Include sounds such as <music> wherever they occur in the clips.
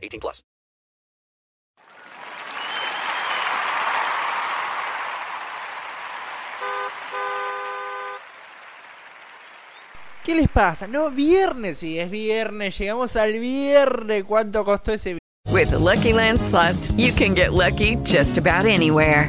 18 plus. ¿Qué les pasa? No, viernes, sí, es viernes. Llegamos al viernes. ¿Cuánto costó ese With the Lucky Land slots, you can get lucky just about anywhere.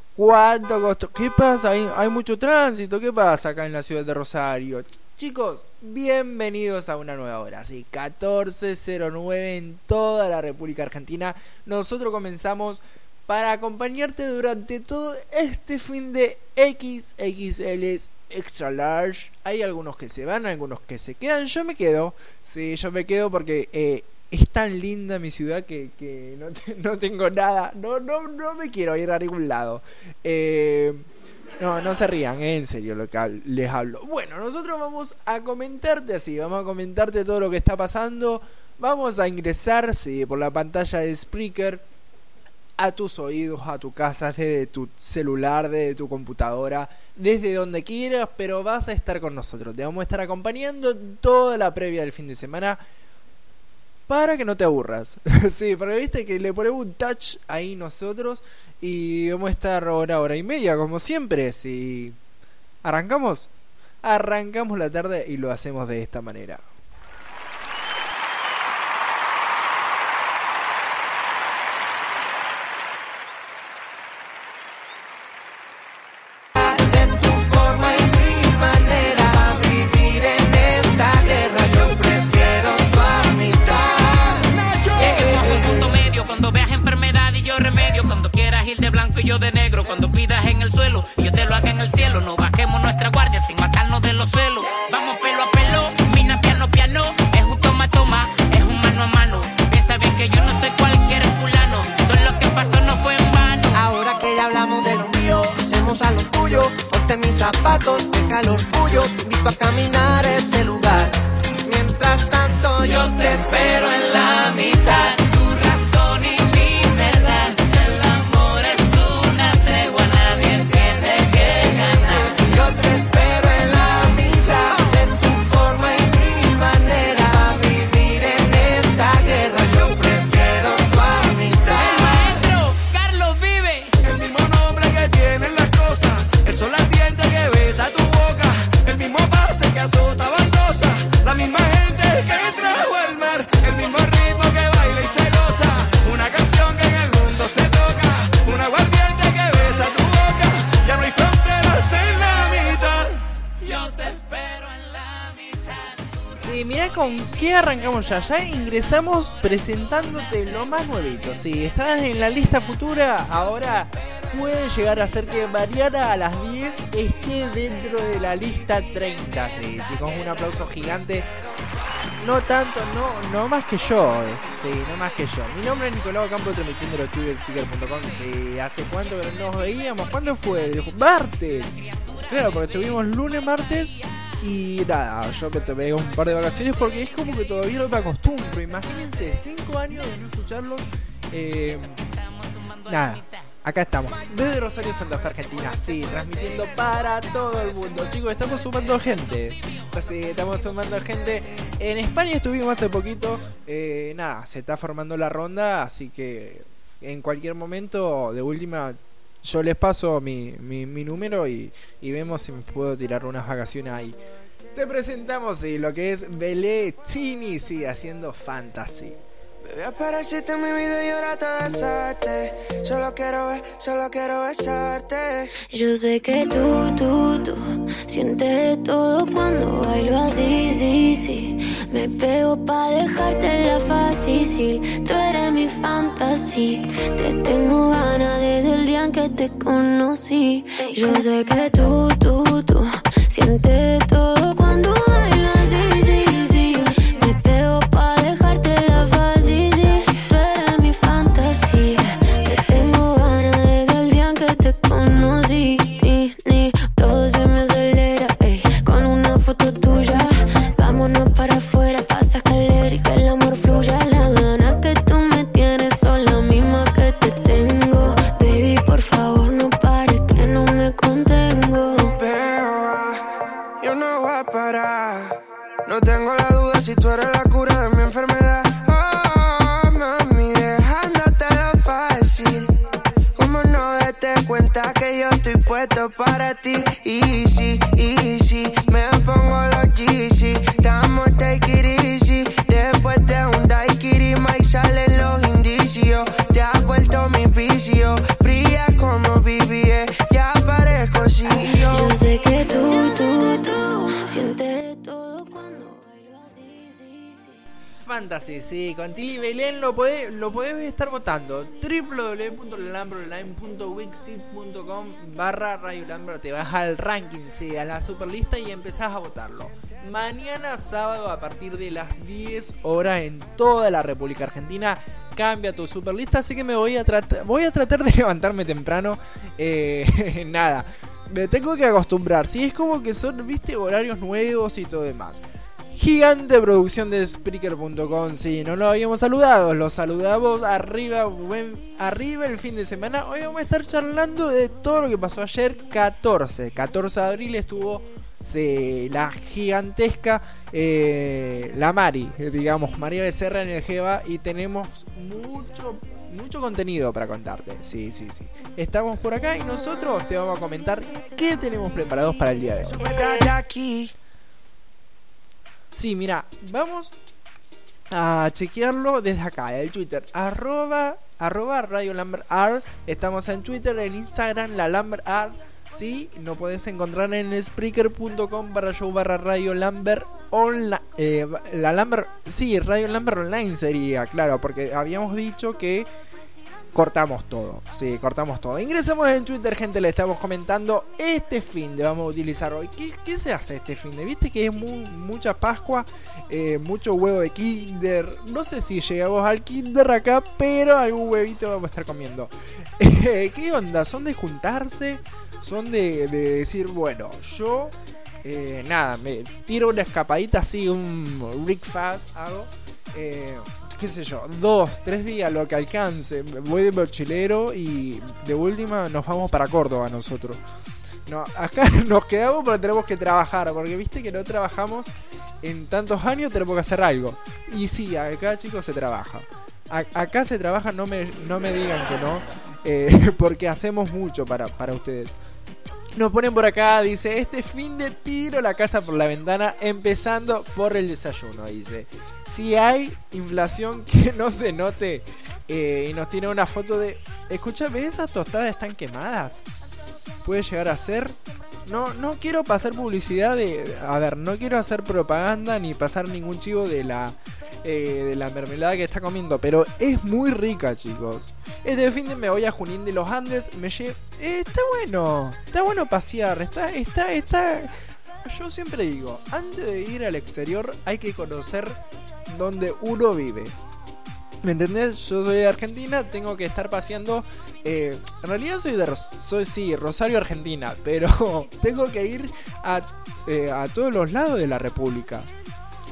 ¿Cuánto costó? ¿Qué pasa? Hay, hay mucho tránsito. ¿Qué pasa acá en la ciudad de Rosario? Chicos, bienvenidos a una nueva hora. Sí, 14.09 en toda la República Argentina. Nosotros comenzamos para acompañarte durante todo este fin de XXL Extra Large. Hay algunos que se van, algunos que se quedan. Yo me quedo. Sí, yo me quedo porque eh, es tan linda mi ciudad que, que no, te- <laughs> no tengo nada. No, no, no me quiero ir a ningún lado. Eh, no, no se rían, eh, en serio lo que les hablo. Bueno, nosotros vamos a comentarte así, vamos a comentarte todo lo que está pasando. Vamos a ingresar sí, por la pantalla de Spreaker a tus oídos, a tu casa, desde tu celular, desde tu computadora, desde donde quieras, pero vas a estar con nosotros. Te vamos a estar acompañando toda la previa del fin de semana para que no te aburras. <laughs> sí, porque viste que le ponemos un touch ahí nosotros y vamos a estar hora, hora y media, como siempre. Si arrancamos, arrancamos la tarde y lo hacemos de esta manera. Cuando pidas en el suelo yo te lo haga en el cielo. No bajemos nuestra guardia sin matarnos de los celos. Vamos pelo a pelo, mina piano piano. Es un toma toma, es un mano a mano. Piensa bien que yo no soy cualquier fulano. Todo lo que pasó no fue en vano. Ahora que ya hablamos de lo mío, hacemos a lo tuyo. Ponte mis zapatos, deja el orgullo. Te invito a caminar ese lugar. Mientras tanto, yo te espero en la mitad. Qué arrancamos ya. Ya ingresamos presentándote lo más nuevito. Si estás en la lista futura, ahora puede llegar a ser que Mariana a las 10 esté dentro de la lista 30. Sí, chicos, un aplauso gigante. No tanto, no, no más que yo, eh. sí, no más que yo. Mi nombre es Nicolau Campo, transmitiendo los speaker.com. Sí, ¿hace cuánto que no nos veíamos? ¿Cuándo fue? El martes. Claro, porque estuvimos lunes, martes y nada, yo me tomé un par de vacaciones porque es como que todavía no me acostumbro. Imagínense, 5 años de no escucharlos. Eh, nada, acá estamos. Desde Rosario, Santa Fe, Argentina. Sí, transmitiendo para todo el mundo. Chicos, estamos sumando gente. Sí, estamos sumando gente. En España estuvimos hace poquito. Eh, nada, se está formando la ronda. Así que en cualquier momento, de última, yo les paso mi, mi, mi número y, y, vemos si me puedo tirar unas vacaciones ahí. Te presentamos sí, lo que es Belé Chini, sí, haciendo fantasy. Bebé, apareciste en mi vida y ahora te besaste. Solo quiero ver, solo quiero besarte. Yo sé que tú, tú, tú sientes todo cuando bailo así, sí, sí. Me pego pa' dejarte la fácil. Tú eres mi fantasía. Te tengo ganas desde el día en que te conocí. Yo sé que tú, tú, tú sientes todo cuando sí, con Tilly Belén lo podés, lo podés estar votando. www.lamberonline.wixit.com barra Radio te vas al ranking, sí, a la superlista y empezás a votarlo. Mañana sábado a partir de las 10 horas en toda la República Argentina cambia tu superlista, así que me voy a tratar, voy a tratar de <laughs> levantarme temprano. Eh, <laughs> nada, me tengo que acostumbrar. Si es como que son, viste, horarios nuevos y todo demás. Gigante producción de Spreaker.com. Si no lo habíamos saludado, los saludamos arriba, buen, arriba el fin de semana. Hoy vamos a estar charlando de todo lo que pasó ayer, 14. 14 de abril estuvo sí, la gigantesca, eh, la Mari, digamos, María Becerra en el Jeva. Y tenemos mucho, mucho contenido para contarte. Sí, sí, sí. Estamos por acá y nosotros te vamos a comentar qué tenemos preparados para el día de hoy. Sí, mira, vamos a chequearlo desde acá, el Twitter, arroba, arroba Radio Lambert R. Estamos en Twitter, en Instagram, la Lambert R. Sí, nos podés encontrar en Spreaker.com barra show barra Radio Lambert online. Eh, la Lambert, sí, Radio Lambert online sería, claro, porque habíamos dicho que cortamos todo. Sí, cortamos todo. Ingresamos en Twitter, gente, le estamos comentando este fin de vamos a utilizar hoy. ¿Qué, qué se hace este fin de? Viste que es mu- mucha Pascua, eh, mucho huevo de Kinder. No sé si llegamos al Kinder acá, pero algún huevito vamos a estar comiendo. <laughs> Eh, ¿Qué onda? ¿Son de juntarse? ¿Son de, de decir, bueno, yo... eh, nada, me tiro una escapadita así, un Rick Fast hago. Eh, qué sé yo, dos, tres días lo que alcance. Voy de mochilero y de última nos vamos para Córdoba nosotros. No, acá <laughs> nos quedamos pero tenemos que trabajar, porque viste que no trabajamos en tantos años, tenemos que hacer algo. Y sí, acá chicos se trabaja. Acá se trabaja, no me, no me digan que no, eh, <laughs> porque hacemos mucho para, para ustedes. Nos ponen por acá, dice, este fin de tiro la casa por la ventana, empezando por el desayuno, dice. Si hay inflación <laughs> que no se note, eh, y nos tiene una foto de, escúchame, esas tostadas están quemadas. Puede llegar a ser, no, no quiero pasar publicidad de. A ver, no quiero hacer propaganda ni pasar ningún chivo de la. eh, de la mermelada que está comiendo, pero es muy rica, chicos. Este fin de me voy a Junín de los Andes, me lle- eh, está bueno, está bueno pasear, está, está, está. Yo siempre digo, antes de ir al exterior hay que conocer donde uno vive. ¿Me entendés? Yo soy de Argentina, tengo que estar paseando. eh, en realidad soy de soy sí, Rosario, Argentina, <laughs> pero tengo que ir a, eh, a todos los lados de la República.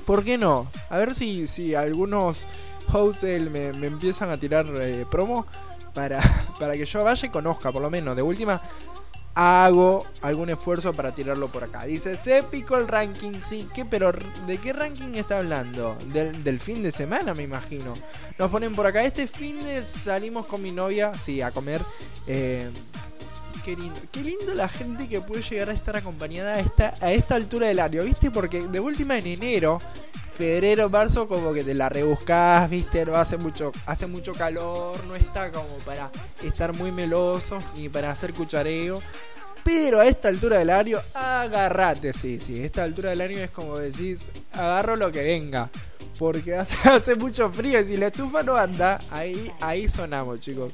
¿Por qué no? A ver si, si algunos hosts me empiezan a tirar eh, promo para, <laughs> para que yo vaya y conozca, por lo menos. De última, hago algún esfuerzo para tirarlo por acá. Dice, se picó el ranking, sí, ¿qué? Pero ¿de qué ranking está hablando? Del, fin de semana, me imagino. Nos ponen por acá, este fin de salimos con mi novia, sí, a comer. eh, Qué lindo, la gente que puede llegar a estar acompañada a esta, a esta altura del año, ¿viste? Porque de última en enero, febrero, marzo, como que te la rebuscás, ¿viste? No hace mucho, hace mucho calor, no está como para estar muy meloso ni para hacer cuchareo. Pero a esta altura del año, agarrate, sí, sí. Esta altura del año es como decís, agarro lo que venga. Porque <laughs> hace, hace mucho frío y si la estufa no anda, ahí, ahí sonamos, chicos.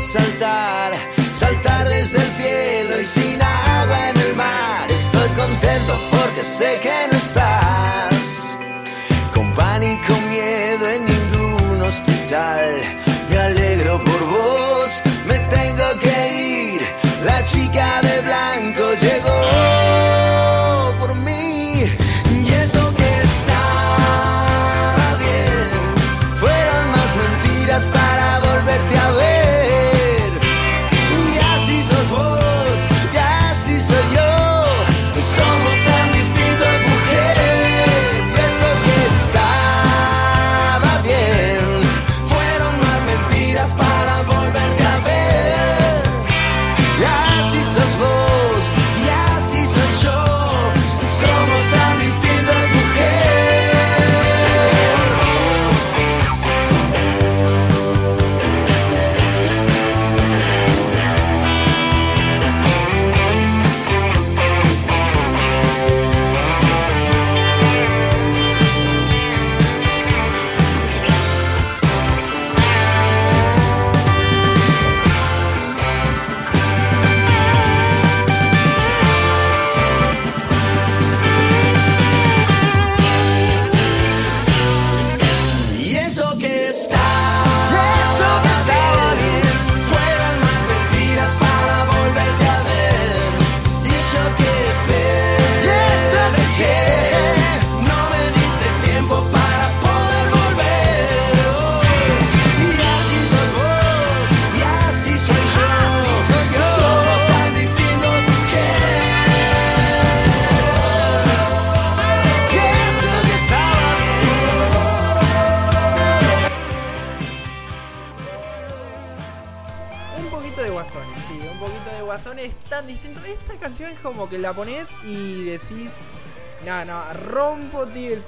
Saltar, saltar desde el cielo y sin agua en el mar. Estoy contento porque sé que no estás. Con pánico, miedo en ningún hospital.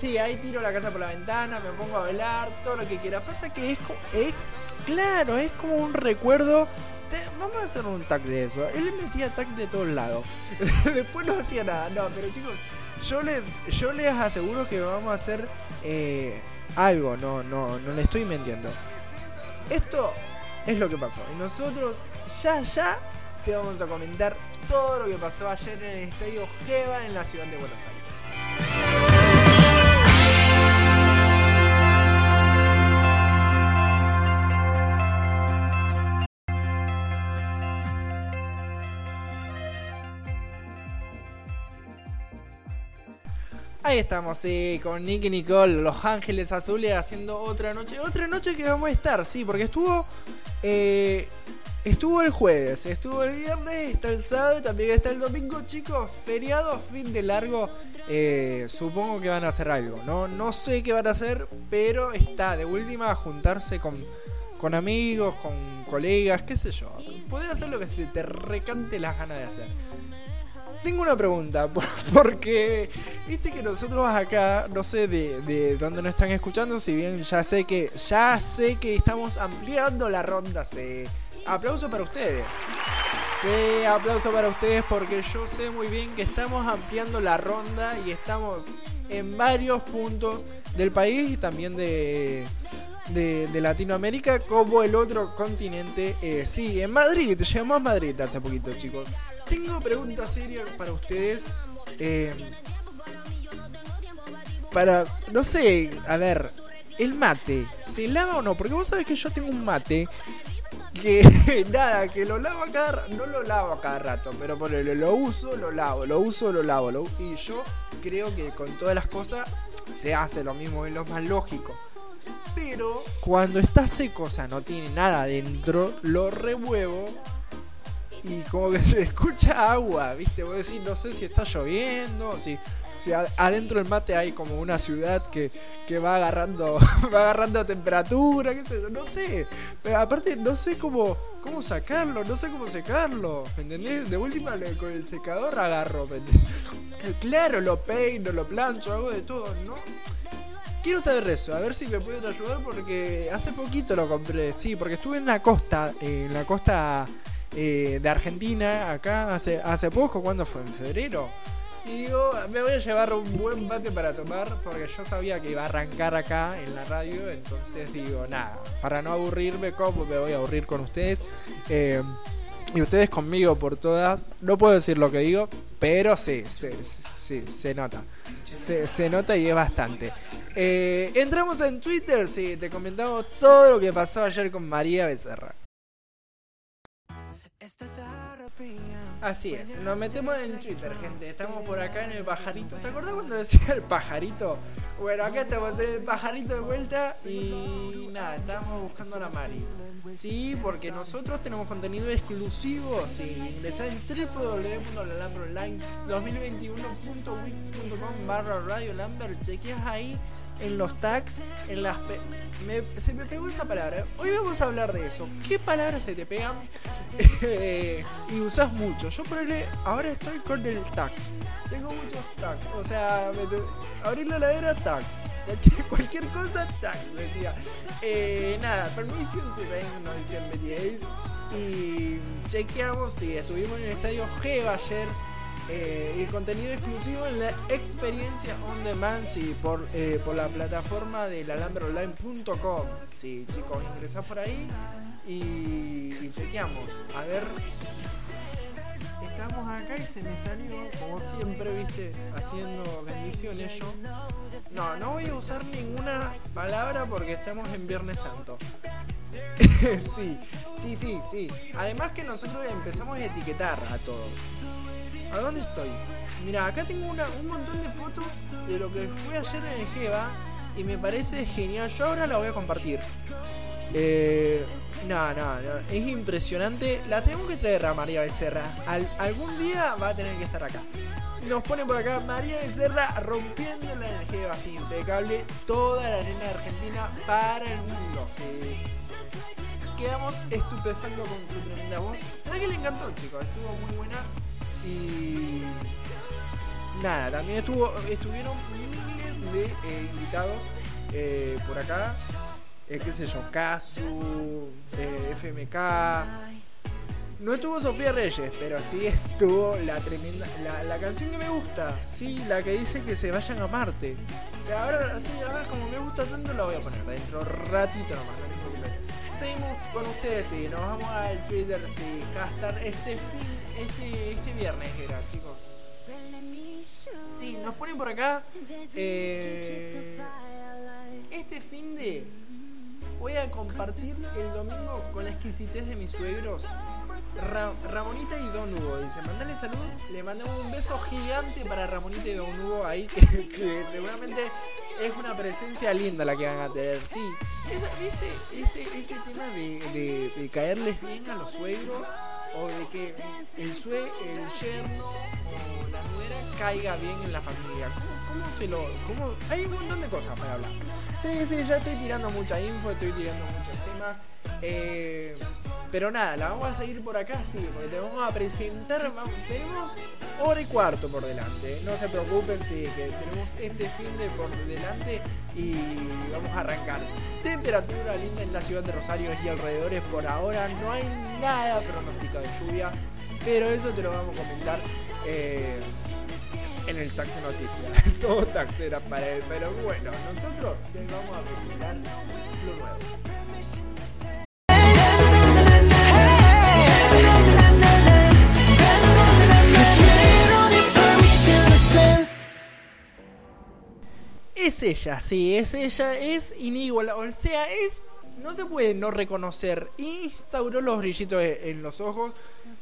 Sí, ahí tiro la casa por la ventana, me pongo a bailar, todo lo que quiera. Pasa que es, claro, es como un recuerdo. vamos a hacer un tag de eso. Él metía tag de todos lados. <laughs> Después no hacía nada. No, pero chicos, yo, le, yo les aseguro que vamos a hacer eh, algo. No, no, no le estoy mintiendo. Esto es lo que pasó. Y nosotros ya, ya te vamos a comentar todo lo que pasó ayer en el estadio Jeva en la ciudad de Buenos Aires. Ahí estamos, sí, con Nicky Nicole, Los Ángeles Azules haciendo otra noche. Otra noche que vamos a estar, sí, porque estuvo. eh, estuvo el jueves, estuvo el viernes, está el sábado y también está el domingo, chicos. Feriado, fin de largo. eh, supongo que van a hacer algo. No, no sé qué van a hacer, pero está de última juntarse con, con amigos, con colegas, qué sé yo. Poder hacer lo que se te recante las ganas de hacer. Tengo una pregunta, <laughs> por- porque viste que nosotros acá, no sé de, de dónde nos están escuchando, si bien ya sé que ya sé que estamos ampliando la ronda, sí. Aplauso para ustedes. Sí, aplauso para ustedes porque yo sé muy bien que estamos ampliando la ronda y estamos en varios puntos del país y también de, de, Latinoamérica como el otro continente. Eh, sí, en Madrid, llegamos a Madrid hace poquito, chicos. Tengo preguntas serias para ustedes. eh, para, no sé, a ver, el mate, ¿se lava o no? Porque vos sabés que yo tengo un mate que <laughs> nada, que lo lavo cada no lo lavo a cada rato, pero ponele, lo uso, lo lavo, lo uso, lo lavo, lo- y yo creo que con todas las cosas se hace lo mismo, es lo más lógico. Pero cuando está seco, o sea, no tiene nada adentro, lo remuevo y como que <laughs> se escucha agua, ¿viste? Vos decís, no sé si está lloviendo, si, si adentro del mate hay como una ciudad que, que va agarrando <laughs> va agarrando temperatura, qué sé yo, no sé. Pero aparte no sé cómo cómo sacarlo, no sé cómo secarlo, ¿me entendés? De última con el secador agarro, ¿me entendés? <laughs> Claro, lo peino, lo plancho, hago de todo, ¿no? Quiero saber eso, a ver si me pueden ayudar porque hace poquito lo compré, sí, porque estuve en la costa, eh, en la costa eh, de Argentina, acá hace, hace poco, ¿cuándo fue? ¿En febrero? Y digo, me voy a llevar un buen mate para tomar porque yo sabía que iba a arrancar acá en la radio, entonces digo, nada, para no aburrirme, ¿cómo me voy a aburrir con ustedes? Eh, y ustedes conmigo por todas, no puedo decir lo que digo, pero sí, sí, sí, se nota. Se, se nota y es bastante. Eh, entramos en Twitter, sí, te comentamos todo lo que pasó ayer con María Becerra. Así es, nos metemos en Twitter, gente. Estamos por acá en el pajarito. ¿Te acordás cuando decía el pajarito? Bueno, acá estamos en el pajarito de vuelta y nada, estábamos buscando a la Mari. Sí, porque nosotros tenemos contenido exclusivo. Si ingresás en www.lalamberonline2021.wix.com barra Radio Lambert, chequeas ahí en los tags, en las... pe- me- se me pegó esa palabra. Hoy vamos a hablar de eso. ¿Qué palabras se te pegan eh, <laughs> y usas mucho? Yo por ahora estoy con el tags. Tengo muchos tags. O sea, me abrir la ladera tags. Cualquier, <laughs> cualquier cosa, tag, decía. Eh, nada, permission to rain. Y chequeamos si estuvimos en el estadio Geva ayer. eh, el contenido exclusivo en la experiencia on demand, sí, por, eh, por la plataforma del alambraonline.com. Sí, chicos, ingresás por ahí y, chequeamos. A ver, estamos acá y se me salió, como siempre, viste, haciendo bendiciones yo. No, no voy a usar ninguna palabra porque estamos en Viernes Santo. <laughs> sí, sí, sí, sí. Además que nosotros empezamos a etiquetar a todos. ¿A dónde estoy? Mira, acá tengo una- un montón de fotos de lo que fue ayer en el Geva y me parece genial. Yo ahora la voy a compartir. Eh, no, no, no, es impresionante. La tengo que traer a María Becerra. Al- algún día va a tener que estar acá. Nos pone por acá María Becerra rompiendo la energía así impecable. Toda la arena argentina para el mundo. Quedamos estupefactos con su tremenda voz. Se que le encantó, chicos. Estuvo muy buena. Y. Nada, también estuvo, estuvieron miles de eh, invitados eh, por acá. Eh, qué sé yo, Casu, eh, FMK. No estuvo Sofía Reyes, pero sí <laughs> estuvo la tremenda. La, la canción que me gusta, sí, la que dice que se vayan a Marte. O sea, ahora, así, ahora como me gusta tanto, la voy a poner dentro ratito nomás, no te preocupes. Seguimos con ustedes, sí, nos vamos al Twitter, sí, hashtag este fin, este, este viernes era, chicos. Sí, nos ponen por acá. eh, este fin de voy a compartir el domingo con la exquisitez de mis suegros. Ra- Ramonita y Don Hugo. Dice, mandale salud. Le mandamos un beso gigante para Ramonita y Don Hugo ahí, <laughs> que, seguramente es una presencia linda la que van a tener. Sí, esa- ¿viste? Ese, ese tema de, de- caerles bien a los suegros o de que el sue, el yerno o la nuera caiga bien en la familia. ¿Cómo, cómo se lo.? Cómo? Hay un montón de cosas para hablar. Sí, sí, ya estoy tirando mucha info, estoy tirando muchos temas. Eh, pero nada, la vamos a seguir por acá, sí, porque te vamos a presentar. tenemos hora y cuarto por delante. No se preocupen, sí, que tenemos este fin de por delante y vamos a arrancar. Temperatura linda en la ciudad de Rosario y alrededores. Por ahora no hay nada pronosticado de lluvia, pero eso te lo vamos a comentar. eh, en el Taxi Noticias. <laughs> Todo taxera para él. Pero bueno, nosotros les vamos a presentar lo nuevo. Es ella, sí, es ella, es inigualable. O sea, es. No se puede no reconocer. Instauró los brillitos en los ojos.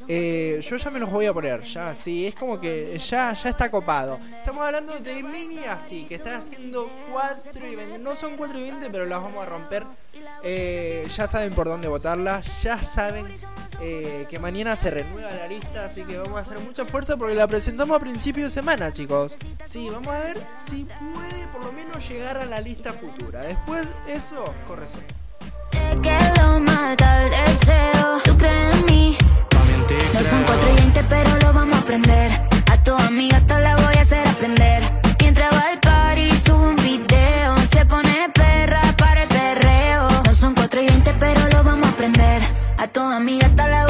Eh, yo ya me los voy a poner, ya, sí, es como que ya, ya está copado. Estamos hablando de Mini así, que está haciendo 4 y 20. No son 4 y 20, pero las vamos a romper. Eh, ya saben por dónde votarla, ya saben eh, que mañana se renueva la lista, así que vamos a hacer mucha fuerza porque la presentamos a principio de semana, chicos. Sí, vamos a ver si puede por lo menos llegar a la lista futura. Después, eso corre sueño. que lo mata el deseo. Tú crees en mí. No son cuatro y veinte, pero lo vamos a aprender. A tu amiga hasta la voy a hacer aprender. Mientras va al party, subo un video. Se pone perra para el perreo. No son cuatro y veinte, pero lo vamos a aprender. A tu amiga hasta la voy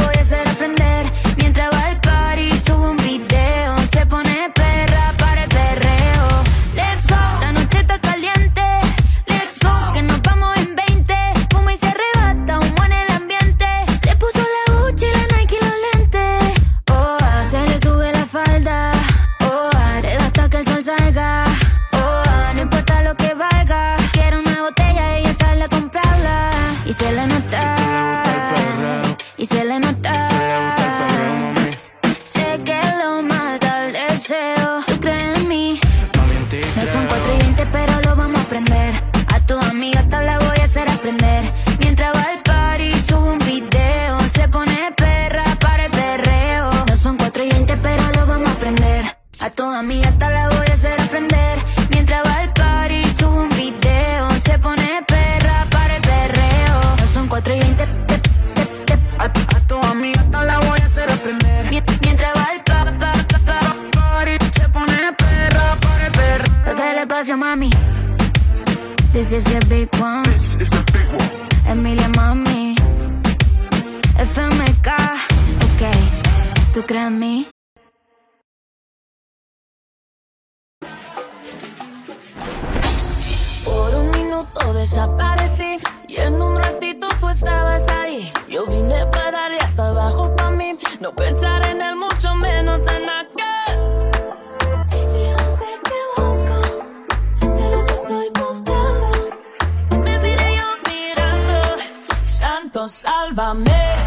sálvame, que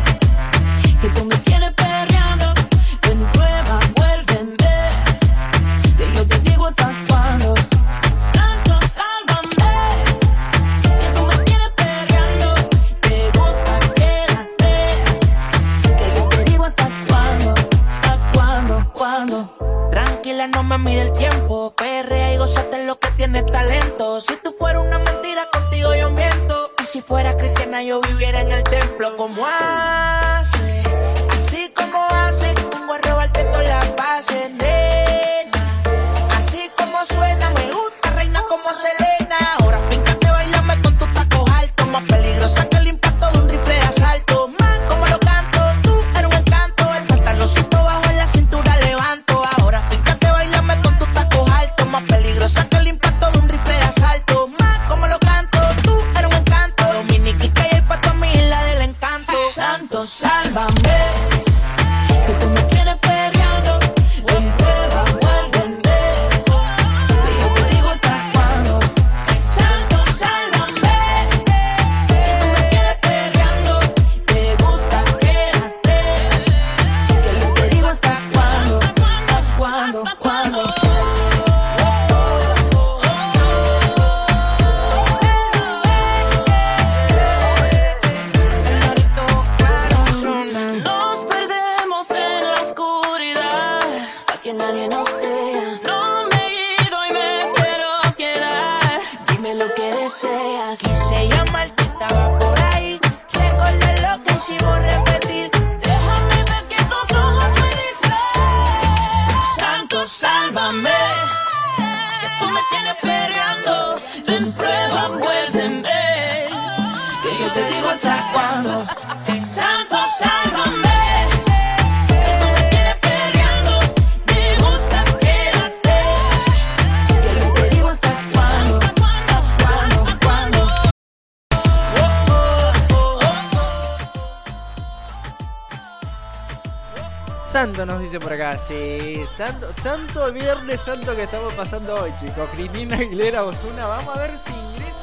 por acá, sí, santo, santo viernes santo que estamos pasando hoy, chicos. Cristina Aguilera Osuna, vamos a ver si ingresa.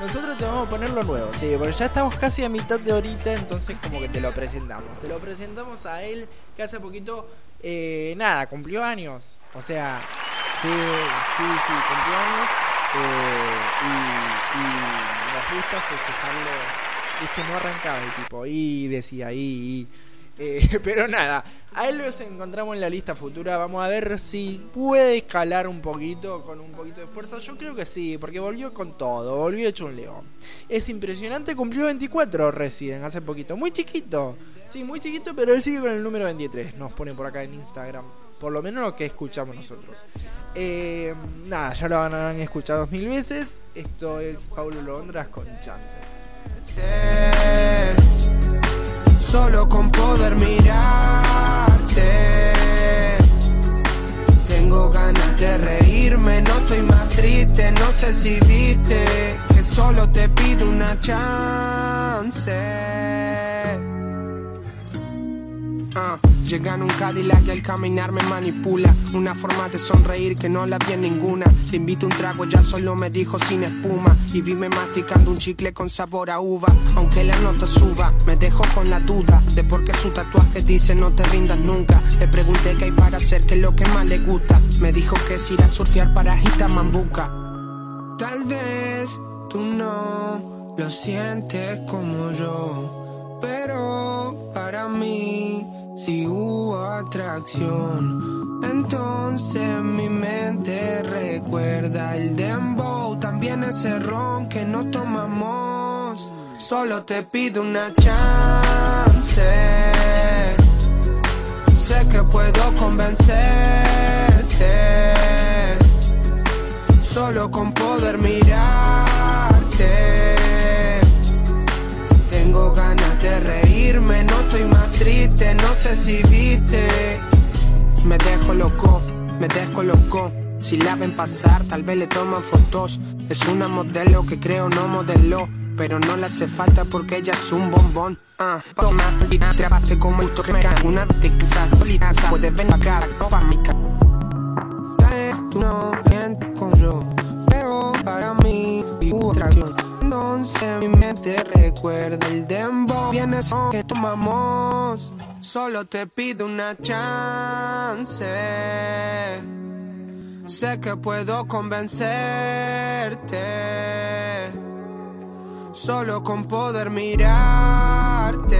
Nosotros te vamos a poner lo nuevo, sí, porque ya estamos casi a mitad de horita, entonces como que te lo presentamos. Te lo presentamos a él que hace poquito, eh, nada, cumplió años. O sea, sí, sí, sí, cumplió años. eh, y, y nos gusta festejarlo. Viste, no arrancaba el tipo, y decía, y, y. Eh, <laughs> pero nada, a él los encontramos en la lista futura. Vamos a ver si puede escalar un poquito, con un poquito de fuerza. Yo creo que sí, porque volvió con todo, volvió hecho un león. Es impresionante, cumplió 24 Resident hace poquito. Muy chiquito, sí, muy chiquito, pero él sigue con el número 23. Nos pone por acá en Instagram, por lo menos lo que escuchamos nosotros. Eh, nada, ya lo habrán escuchado mil veces. Esto es Paulo Londras con Chance. Solo con poder mirarte. Tengo ganas de reírme, no estoy más triste. No sé si viste que solo te pido una chance. Ah, llega en un Cadillac y al caminar me manipula. Una forma de sonreír que no la vi en ninguna. Le invito un trago, ya solo me dijo sin espuma. Y vime masticando un chicle con sabor a uva. Aunque la nota suba, me dejó con la duda de por qué su tatuaje dice no te rindas nunca. Le pregunté qué hay para hacer, qué es lo que más le gusta. Me dijo que es ir a surfear para Mambuca. Tal vez tú no lo sientes como yo, pero para mí si hubo atracción. Entonces mi mente recuerda el dembow, también ese ron que no tomamos. Solo te pido una chance. Sé que puedo convencerte. Solo con poder mirarte. Tengo ganas reírme, no estoy más triste, no sé si viste. Me dejo loco, me descolocó. Si la ven pasar, tal vez le toman fotos. Es una modelo que creo no modeló. Pero no le hace falta porque ella es un bombón. Ah, toma, y trabaste como el que me. Una vez que quizás puedes la cara, no pa' mi cara. Tú no mientes con yo, pero para mí hubo atracción. Entonces mi mente recuerda el dembow. Viene son que tomamos. Solo te pido una chance. Sé que puedo convencerte. Solo con poder mirarte.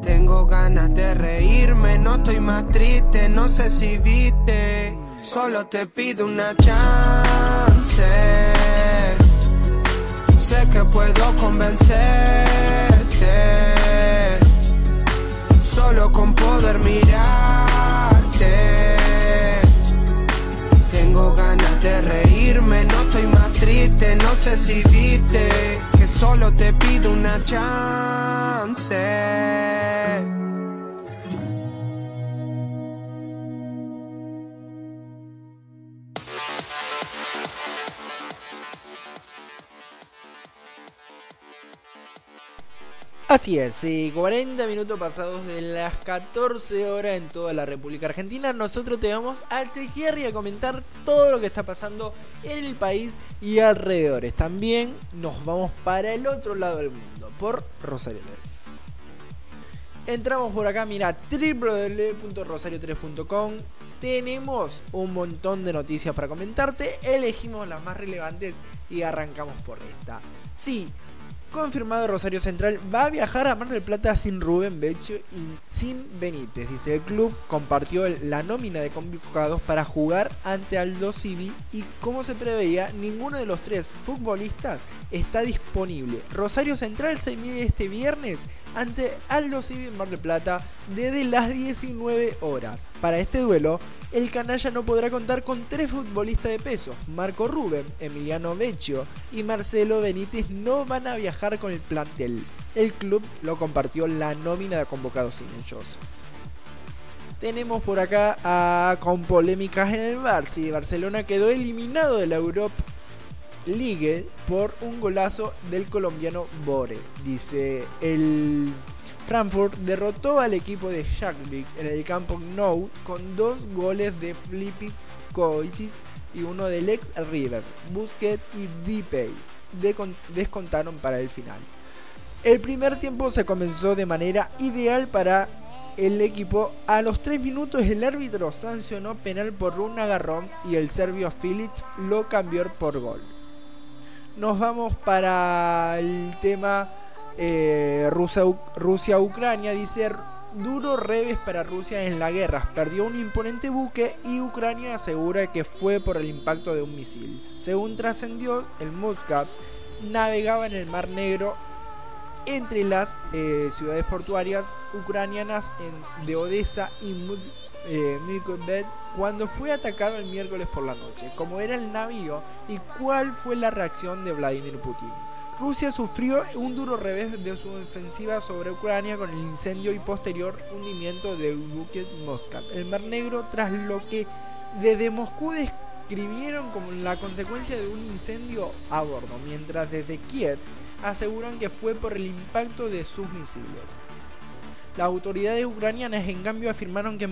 Tengo ganas de reírme, no estoy más triste, no sé si viste. Solo te pido una chance. Sé que puedo convencerte. Solo con poder mirarte. Tengo ganas de reírme, no estoy más triste, no sé si viste que solo te pido una chance. Así es, sí, 40 minutos pasados de las 14 horas en toda la República Argentina, nosotros te vamos a chequear y a comentar todo lo que está pasando en el país y alrededores. También nos vamos para el otro lado del mundo, por Rosario 3. Entramos por acá, mira, www.rosario3.com. Tenemos un montón de noticias para comentarte. Elegimos las más relevantes y arrancamos por esta. Sí, confirmado Rosario Central va a viajar a Mar del Plata sin Rubén Becho y sin Benítez. Dice el club compartió la nómina de convocados para jugar ante Aldo Civi y como se preveía, ninguno de los tres futbolistas está disponible. Rosario Central se mide este viernes ante Aldo Civi Mar del Plata desde las 19 horas. Para este duelo, el canalla no podrá contar con tres futbolistas de peso. Marco Rubén, Emiliano Vecchio y Marcelo Benítez no van a viajar con el plantel. El club lo compartió la nómina de convocados sin ellos. Tenemos por acá a, con polémicas en el Barça. Barcelona quedó eliminado de la Europa League por un golazo del colombiano Bore. Dice el Frankfurt derrotó al equipo de Shakhtar en el campo Nou con dos goles de Flippy Coisis y uno del ex River. Busquets y Dipey descontaron para el final. El primer tiempo se comenzó de manera ideal para el equipo. A los 3 minutos el árbitro sancionó penal por un agarrón y el serbio Filic lo cambió por gol. Nos vamos para el tema eh, Rusia-Ucrania. Dice duro revés para Rusia en la guerra. Perdió un imponente buque y Ucrania asegura que fue por el impacto de un misil. Según trascendió, el Muscat navegaba en el Mar Negro entre las eh, ciudades portuarias ucranianas de Odessa y eh, cuando fue atacado el miércoles por la noche, como era el navío y cuál fue la reacción de Vladimir Putin. Rusia sufrió un duro revés de su ofensiva sobre Ucrania con el incendio y posterior hundimiento de buque Moscat, el Mar Negro, tras lo que desde Moscú describieron como la consecuencia de un incendio a bordo, mientras desde Kiev aseguran que fue por el impacto de sus misiles. Las autoridades ucranianas en cambio afirmaron que,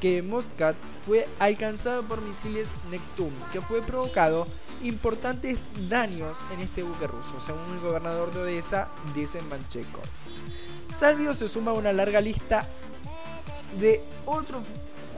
que Moscat fue alcanzado por misiles Neptune, que fue provocado importantes daños en este buque ruso, según el gobernador de Odessa, dice Mancheko. Salvio se suma a una larga lista de otros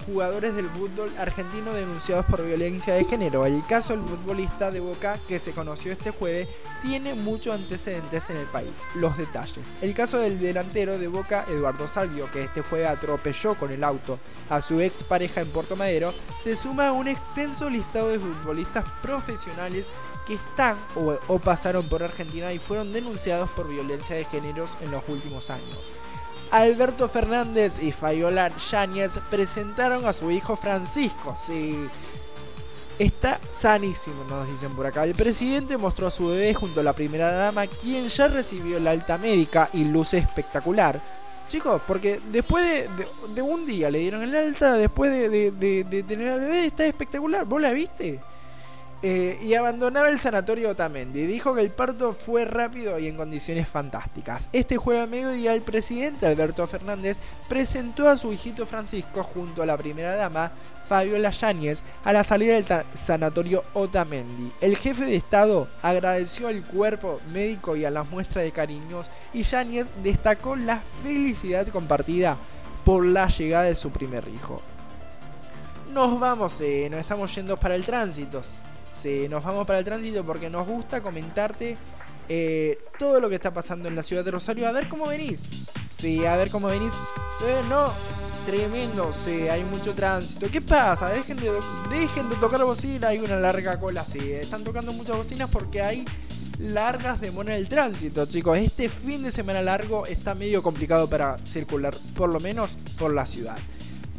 jugadores del fútbol argentino denunciados por violencia de género. El caso del futbolista de Boca que se conoció este jueves tiene muchos antecedentes en el país. Los detalles. El caso del delantero de Boca, Eduardo Salvio, que este jueves atropelló con el auto a su ex pareja en Puerto Madero, se suma a un extenso listado de futbolistas profesionales que están o, pasaron por Argentina y fueron denunciados por violencia de género en los últimos años. Alberto Fernández y Fayola Yáñez presentaron a su hijo Francisco. Sí, está sanísimo, nos dicen por acá. El presidente mostró a su bebé junto a la primera dama, quien ya recibió la alta médica y luce espectacular. Chicos, porque después de, un día le dieron el alta, después de, tener al bebé, está espectacular. ¿Vos la viste? Eh, y abandonaba el sanatorio Otamendi. Dijo que el parto fue rápido y en condiciones fantásticas. Este jueves a mediodía el presidente Alberto Fernández presentó a su hijito Francisco junto a la primera dama Fabiola Yáñez a la salida del sanatorio Otamendi. El jefe de Estado agradeció al cuerpo médico y a las muestras de cariños y Yáñez destacó la felicidad compartida por la llegada de su primer hijo. Nos vamos, eh, nos estamos yendo para el tránsito nos vamos para el tránsito porque nos gusta comentarte eh, todo lo que está pasando en la ciudad de Rosario. A ver cómo venís. Sí, a ver cómo venís. no, tremendo, sí, hay mucho tránsito. ¿Qué pasa? Dejen de, dejen de tocar bocina, hay una larga cola, sí. Están tocando muchas bocinas porque hay largas demora el tránsito, chicos. Este fin de semana largo está medio complicado para circular, por lo menos por la ciudad.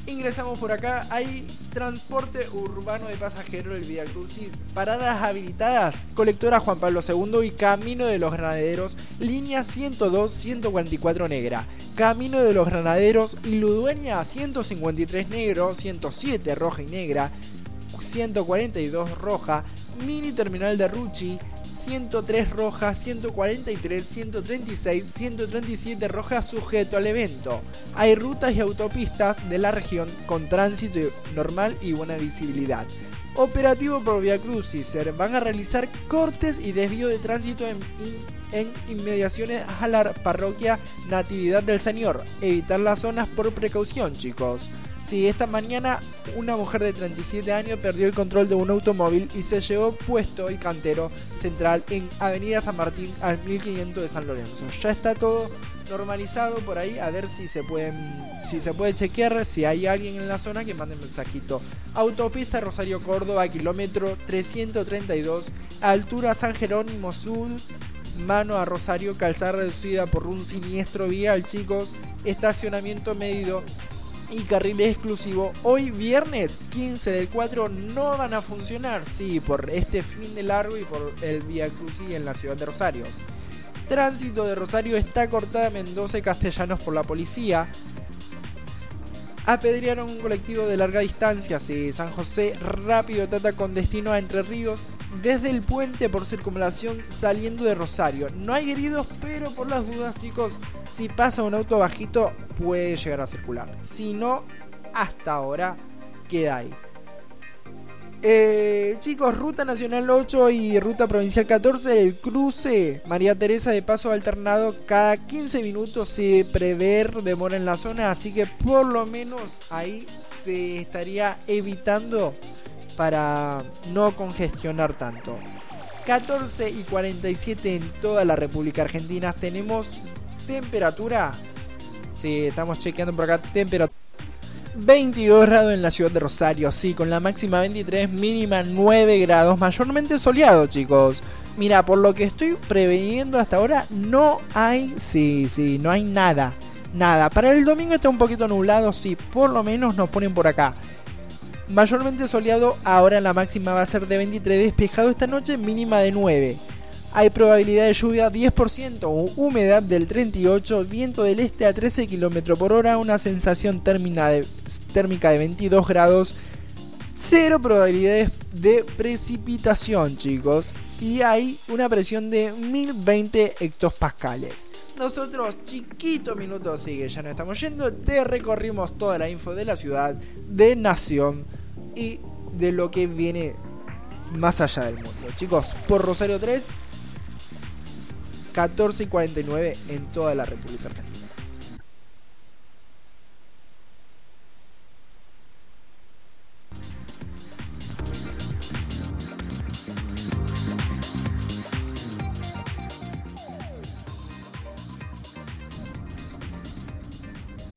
Ingresamos por acá, hay transporte urbano de pasajeros del Vía Crucis, paradas habilitadas, colectora Juan Pablo II y Camino de los Granaderos, línea 102-144 negra, Camino de los Granaderos y Ludueña 153 negro, 107 roja y negra, 142 roja, mini terminal de Ruchi, 103 roja, 143, 136, 137 roja sujeto al evento. Hay rutas y autopistas de la región con tránsito normal y buena visibilidad. Operativo por Via Crucis. Van a realizar cortes y desvío de tránsito en, en inmediaciones a la parroquia Natividad del Señor. Evitar las zonas por precaución, chicos. Sí, esta mañana una mujer de 37 años perdió el control de un automóvil y se llevó puesto el cantero central en Avenida San Martín al 1500 de San Lorenzo. Ya está todo normalizado por ahí, a ver si se pueden si se puede chequear si hay alguien en la zona que mande mensajito. Autopista Rosario Córdoba, kilómetro 332, altura San Jerónimo Sur mano a Rosario, calzada reducida por un siniestro vial, chicos, estacionamiento medido y carril exclusivo. Hoy viernes 15 del 4 no van a funcionar, sí, por este fin de largo y por el Vía Crucis en la ciudad de Rosario. Tránsito de Rosario está cortada Mendoza y Castellanos por la policía. Apedrearon un colectivo de larga distancia hacia San José Rápido Tata con destino a Entre Ríos desde el puente por circunvalación saliendo de Rosario. No hay heridos, pero por las dudas, chicos, si pasa un auto bajito puede llegar a circular. Si no, hasta ahora queda ahí. Eh, chicos, Ruta Nacional 8 y Ruta Provincial 14, el cruce María Teresa de paso alternado cada 15 minutos se prevé demora en la zona, así que por lo menos ahí se estaría evitando para no congestionar tanto. 14 y 47 en toda la República Argentina tenemos temperatura. Sí, estamos chequeando por acá temperatura. 22 grados en la ciudad de Rosario, sí, con la máxima 23, mínima 9 grados, mayormente soleado, chicos. Mira, por lo que estoy preveyendo hasta ahora, no hay, sí, sí, no hay nada, nada. Para el domingo está un poquito nublado, sí, por lo menos nos ponen por acá. Mayormente soleado, ahora la máxima va a ser de 23, despejado esta noche, mínima de 9. Hay probabilidad de lluvia 10%, humedad del 38%, viento del este a 13 km por hora, una sensación térmica de, térmica de 22 grados, cero probabilidades de precipitación, chicos, y hay una presión de 1020 hectopascales. Nosotros, chiquito minuto sigue, ya no estamos yendo, te recorrimos toda la info de la ciudad, de Nación y de lo que viene más allá del mundo. Chicos, por Rosario 3, 14 y 49 en toda la República Argentina.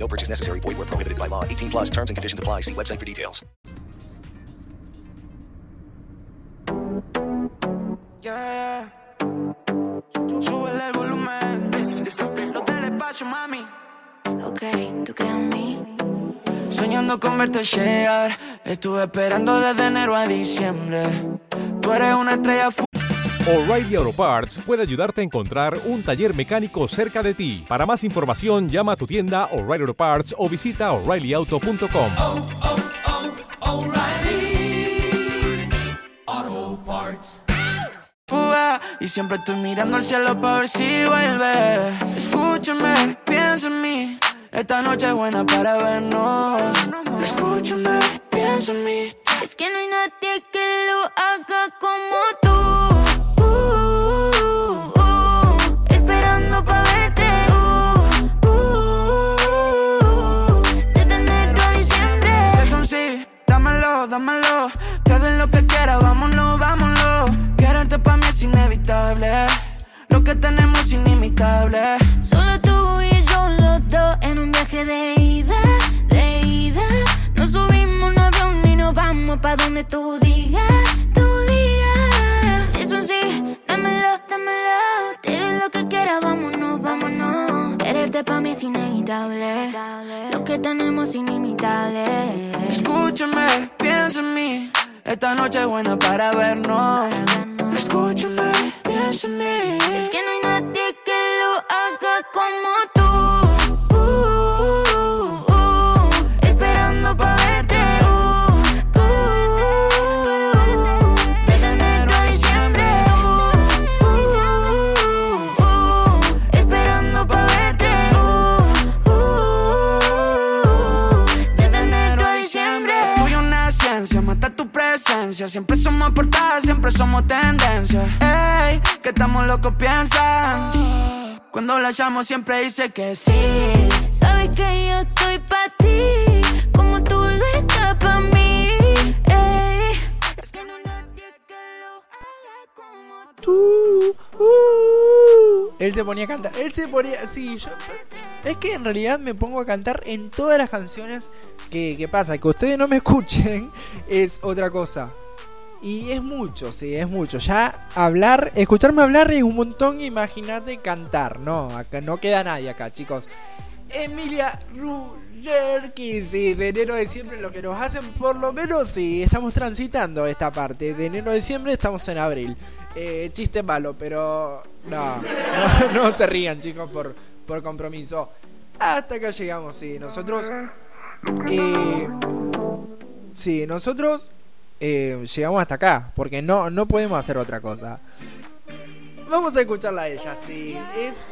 No purchase necessary. Void where prohibited by law. 18 plus terms and conditions apply. See website for details. Yeah. Súbele el volumen. Los del espacio, mami. Ok, ¿tú crees en mí? Soñando con verte llegar. Estuve esperando desde enero a diciembre. Tú eres una estrella O'Reilly Auto Parts puede ayudarte a encontrar un taller mecánico cerca de ti. Para más información, llama a tu tienda O'Reilly Auto Parts o visita oreillyauto.com. Fuga, Y siempre estoy mirando al cielo para ver si vuelve. Escúchame, piensa en mí. Esta noche es buena para vernos. Escúchame, piensa en mí. Es que no hay nadie que lo haga como tú. Que tenemos es inimitable. Solo tú y yo los dos en un viaje de ida, de ida. Nos subimos un avión y nos vamos pa' donde tú digas, tú digas. Si es un sí, dámelo, dámelo. Te doy lo que quieras, vámonos, vámonos. Quererte pa' mí es inevitable. Lo que tenemos es inimitable. Escúchame, piensa en mí. Esta noche es buena para vernos. Escúchame, piensa en mí. Siempre somos portadas, siempre somos tendencia. Ey, que estamos locos piensan. Cuando la llamo siempre dice que sí. Sabes que yo estoy pa' ti, como tú lo estás pa' mí. Ey. Es que no hay nadie que lo haga como Tú, uh. Él se ponía a cantar. Él se ponía. Sí, yo. Es que en realidad me pongo a cantar en todas las canciones que, que pasa. Que ustedes no me escuchen es otra cosa. Y es mucho, sí, es mucho. Ya hablar, escucharme hablar es un montón. Imagínate cantar. No, acá no queda nadie acá, chicos. Emilia Rugerki, sí, de enero a diciembre lo que nos hacen por lo menos, sí, estamos transitando esta parte. De enero a diciembre estamos en abril. Eh, chiste malo, pero <laughs> no, no, se rían chicos por, por compromiso. Hasta acá llegamos, sí, nosotros... Eh, sí, nosotros eh, llegamos hasta acá, porque no, no podemos hacer otra cosa. Vamos a escucharla a ella, sí, es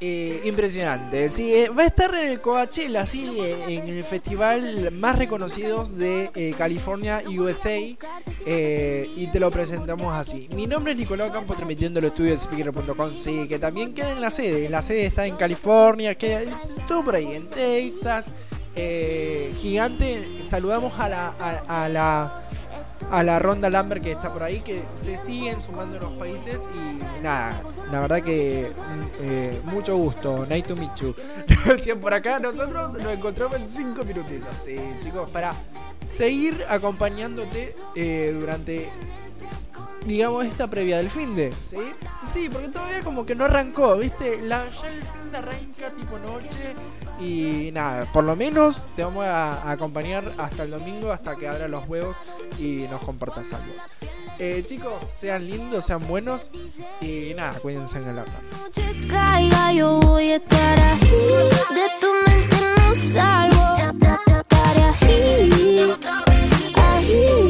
eh, impresionante. Sí, eh, va a estar en el Coachella, sí, en el festival más reconocidos de California, USA. y te lo presentamos así. Mi nombre es Nicolás Campo, transmitiendo el estudio de speaker.com. Sí, que también queda en la sede. La sede está en California, queda todo por ahí, en Texas. Gigante, saludamos a la a la ronda Lambert que está por ahí, que se siguen sumando los países y nada, la verdad que mm, eh, mucho gusto, nice to meet you. Por acá nosotros nos encontramos en 5 minutitos, sí, chicos, para seguir acompañándote eh, durante digamos esta previa del fin de, ¿sí? Sí, porque todavía como que no arrancó, ¿viste? La, ya el fin de arranca tipo noche y nada, por lo menos te vamos a, acompañar hasta el domingo, hasta que abra los huevos y nos compartas algo. Eh, chicos, sean lindos, sean buenos y nada, cuídense en el caiga, yo voy a estar. De tu mente no ahí.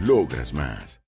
Logras más.